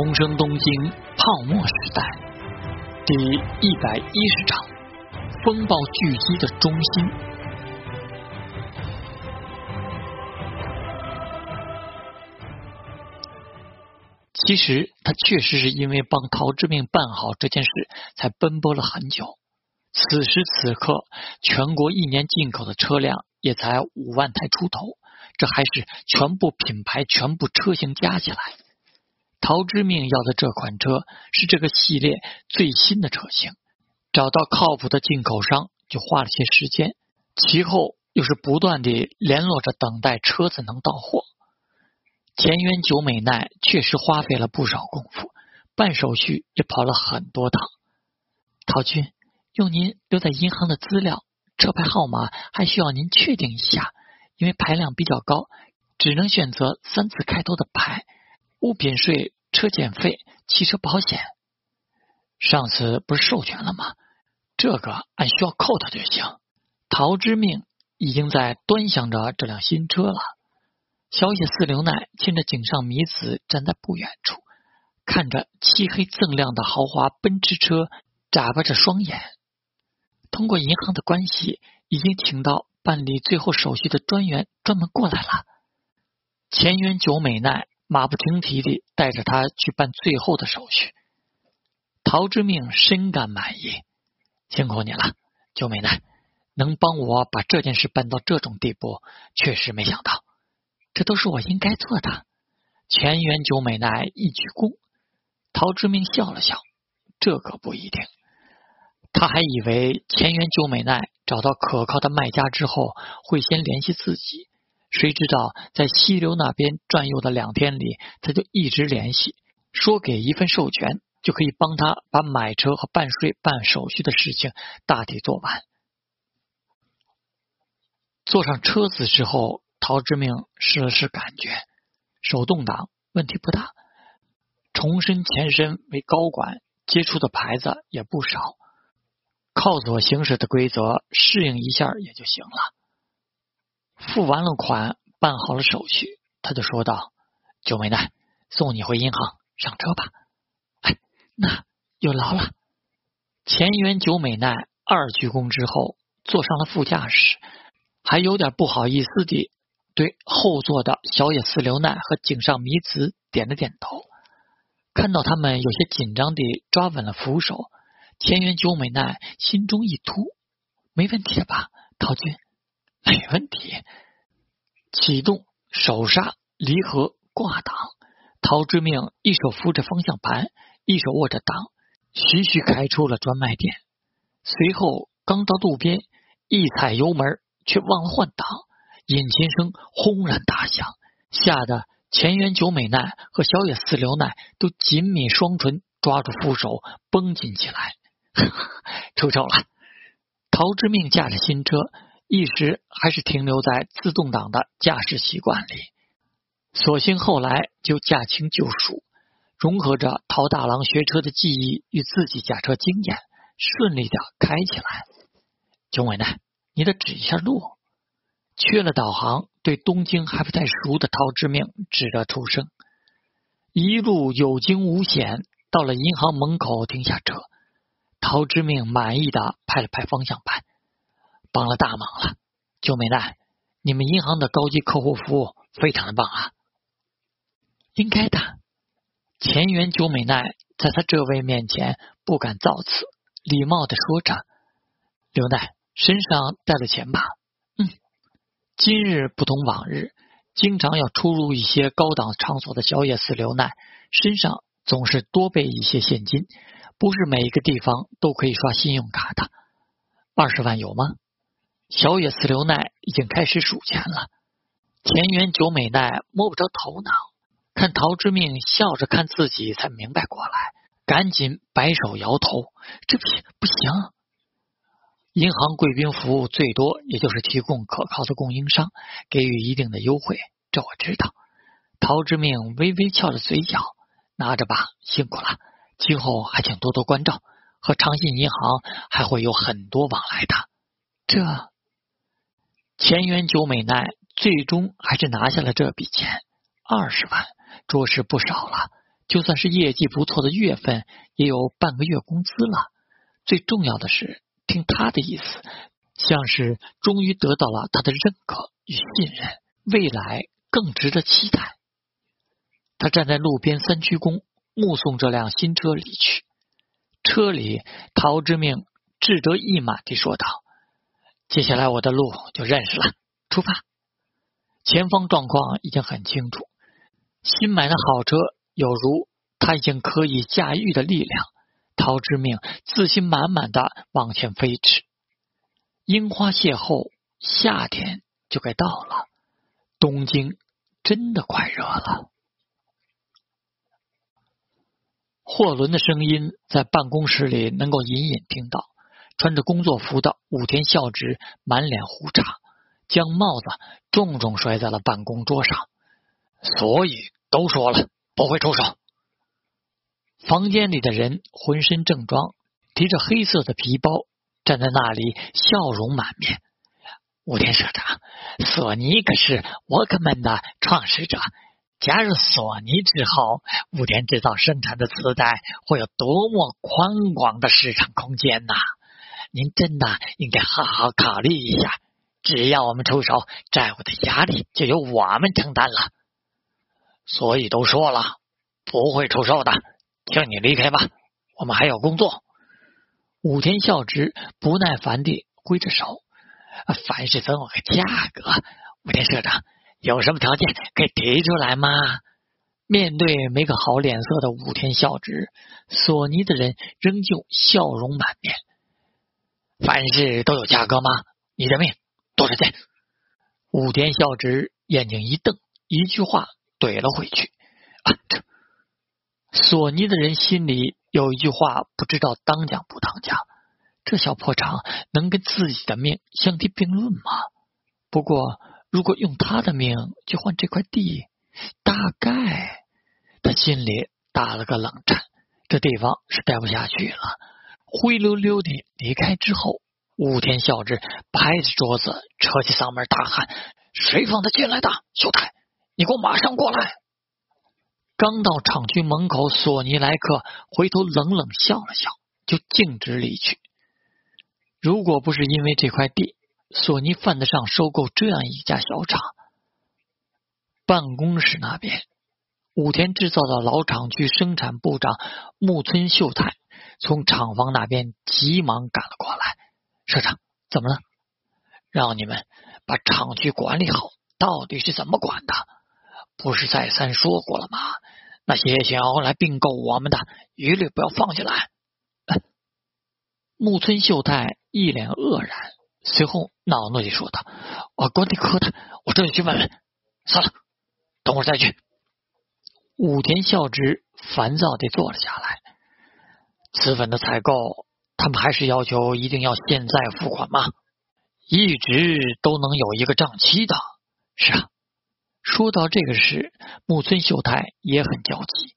重生东京泡沫时代第一百一十章：风暴巨击的中心。其实他确实是因为帮陶之命办好这件事，才奔波了很久。此时此刻，全国一年进口的车辆也才五万台出头，这还是全部品牌、全部车型加起来。陶之命要的这款车是这个系列最新的车型，找到靠谱的进口商就花了些时间，其后又是不断的联络着等待车子能到货。田园久美奈确实花费了不少功夫，办手续也跑了很多趟。陶军，用您留在银行的资料，车牌号码还需要您确定一下，因为排量比较高，只能选择三次开头的牌。物品税、车检费、汽车保险，上次不是授权了吗？这个按需要扣的就行。陶之命已经在端详着这辆新车了。小野寺流奈牵着井上弥子站在不远处，看着漆黑锃亮的豪华奔驰车，眨巴着双眼。通过银行的关系，已经请到办理最后手续的专员专门过来了。前原久美奈。马不停蹄地带着他去办最后的手续，陶之命深感满意，辛苦你了，九美奈，能帮我把这件事办到这种地步，确实没想到，这都是我应该做的。全员九美奈一鞠躬，陶之命笑了笑，这可不一定，他还以为前原九美奈找到可靠的卖家之后，会先联系自己。谁知道在溪流那边转悠的两天里，他就一直联系，说给一份授权就可以帮他把买车和办税、办手续的事情大体做完。坐上车子之后，陶之命试了试感觉，手动挡问题不大，重申前身为高管，接触的牌子也不少，靠左行驶的规则适应一下也就行了。付完了款，办好了手续，他就说道：“九美奈，送你回银行，上车吧。”哎，那有劳了。前原九美奈二鞠躬之后，坐上了副驾驶，还有点不好意思地对后座的小野寺流奈和井上弥子点了点头。看到他们有些紧张地抓稳了扶手，前原九美奈心中一突：“没问题吧，陶君？”没问题，启动手刹离合挂挡。陶之命一手扶着方向盘，一手握着档，徐徐开出了专卖店。随后刚到路边，一踩油门，却忘了换挡，引擎声轰然大响，吓得前原久美奈和小野寺流奈都紧抿双唇，抓住扶手绷紧起来。出丑了！陶之命驾着新车。一时还是停留在自动挡的驾驶习惯里，索性后来就驾轻就熟，融合着陶大郎学车的技艺与自己驾车经验，顺利的开起来。九尾呢，你得指一下路。缺了导航，对东京还不太熟的陶之命指着出声。一路有惊无险，到了银行门口停下车，陶之命满意的拍了拍方向盘。帮了大忙了，九美奈，你们银行的高级客户服务非常的棒啊！应该的。前原九美奈在他这位面前不敢造次，礼貌的说着：“刘奈身上带了钱吧？”“嗯。”今日不同往日，经常要出入一些高档场所的小野寺刘奈身上总是多备一些现金，不是每一个地方都可以刷信用卡的。二十万有吗？小野寺留奈已经开始数钱了，田园久美奈摸不着头脑，看陶之命笑着看自己，才明白过来，赶紧摆手摇头：“这不行，不行！银行贵宾服务最多也就是提供可靠的供应商，给予一定的优惠，这我知道。”陶之命微微翘着嘴角：“拿着吧，辛苦了，今后还请多多关照，和长信银行还会有很多往来的。”这。前原久美奈最终还是拿下了这笔钱，二十万，着实不少了。就算是业绩不错的月份，也有半个月工资了。最重要的是，听他的意思，像是终于得到了他的认可与信任，未来更值得期待。他站在路边三鞠躬，目送这辆新车离去。车里，陶之命志得意满地说道：“接下来我的路就认识了，出发。”前方状况已经很清楚，新买的好车有如他已经可以驾驭的力量。陶之命自信满满的往前飞驰。樱花邂逅，夏天就该到了，东京真的快热了。货轮的声音在办公室里能够隐隐听到。穿着工作服的武田孝直满脸胡茬，将帽子重重摔在了办公桌上。所以都说了不会出手。房间里的人浑身正装，提着黑色的皮包，站在那里，笑容满面。武田社长，索尼可是沃克曼的创始者。加入索尼之后，武田制造生产的磁带会有多么宽广的市场空间呐！您真的应该好好考虑一下。只要我们出手，债务的压力就由我们承担了。所以都说了，不会出售的，请你离开吧，我们还有工作。武田孝直不耐烦地挥着手，凡事分我个价格。武田社长。有什么条件可以提出来吗？面对没个好脸色的武田孝直，索尼的人仍旧笑容满面。凡事都有价格吗？你的命多少钱？武田孝直眼睛一瞪，一句话怼了回去。啊，这索尼的人心里有一句话，不知道当讲不当讲。这小破厂能跟自己的命相提并论吗？不过。如果用他的命去换这块地，大概他心里打了个冷颤。这地方是待不下去了，灰溜溜的离开之后，武田孝之拍着桌子，扯起嗓门大喊：“谁放他进来的？秀太，你给我马上过来！”刚到厂区门口，索尼莱克回头冷冷笑了笑，就径直离去。如果不是因为这块地，索尼犯得上收购这样一家小厂？办公室那边，武田制造的老厂区生产部长木村秀太从厂房那边急忙赶了过来。社长，怎么了？让你们把厂区管理好，到底是怎么管的？不是再三说过了吗？那些想要来并购我们的，一律不要放进来。木村秀太一脸愕然。随后恼怒地说道：“我管理科的，我这就去问问。算了，等会儿再去。”武田孝直烦躁地坐了下来。磁粉的采购，他们还是要求一定要现在付款吗？一直都能有一个账期的。是啊，说到这个事，木村秀太也很焦急。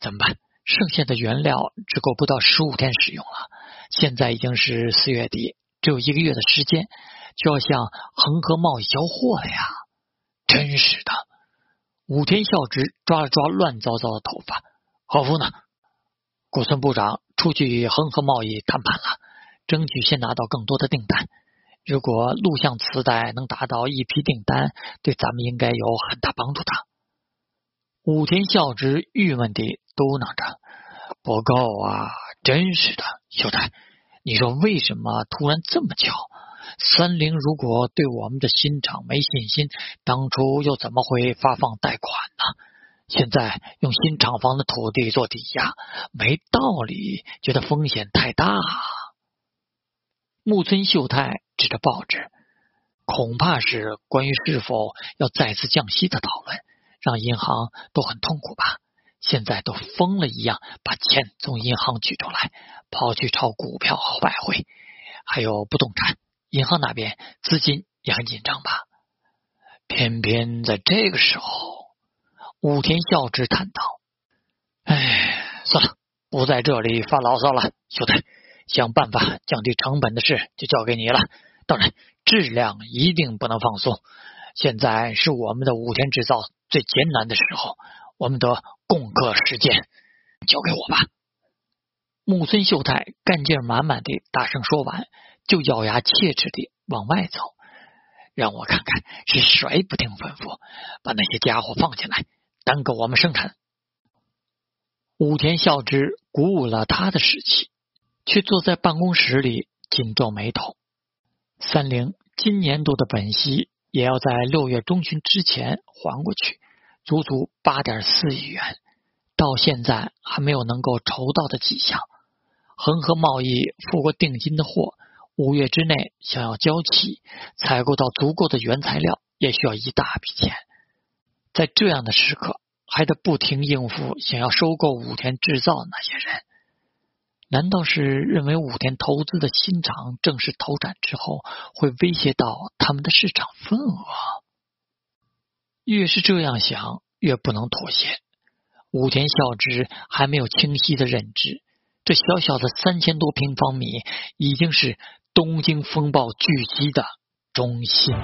怎么办？剩下的原料只够不到十五天使用了。现在已经是四月底。只有一个月的时间，就要向恒河贸易交货了呀！真是的。武田孝直抓了抓乱糟糟的头发。何夫呢？古村部长出去与恒河贸易谈判了，争取先拿到更多的订单。如果录像磁带能达到一批订单，对咱们应该有很大帮助的。武田孝之郁闷地嘟囔着：“不够啊！真是的，秀太。”你说为什么突然这么巧？三菱如果对我们的新厂没信心，当初又怎么会发放贷款呢？现在用新厂房的土地做抵押，没道理，觉得风险太大。木村秀太指着报纸，恐怕是关于是否要再次降息的讨论，让银行都很痛苦吧。现在都疯了一样，把钱从银行取出来，跑去炒股票和外汇，还有不动产。银行那边资金也很紧张吧？偏偏在这个时候，武田孝之叹道：“哎，算了，不在这里发牢骚了。秀才，想办法降低成本的事就交给你了。当然，质量一定不能放松。现在是我们的武田制造最艰难的时候。”我们得共克时艰。交给我吧。木村秀太干劲满满的大声说完，就咬牙切齿的往外走。让我看看是谁不听吩咐，把那些家伙放进来，耽搁我们生产。武田孝之鼓舞了他的士气，却坐在办公室里紧皱眉头。三菱今年度的本息也要在六月中旬之前还过去，足足八点四亿元，到现在还没有能够筹到的迹象。恒河贸易付过定金的货。五月之内想要交齐，采购到足够的原材料，也需要一大笔钱。在这样的时刻，还得不停应付想要收购武田制造那些人。难道是认为武田投资的新厂正式投产之后，会威胁到他们的市场份额？越是这样想，越不能妥协。武田孝之还没有清晰的认知，这小小的三千多平方米已经是。东京风暴聚集的中心。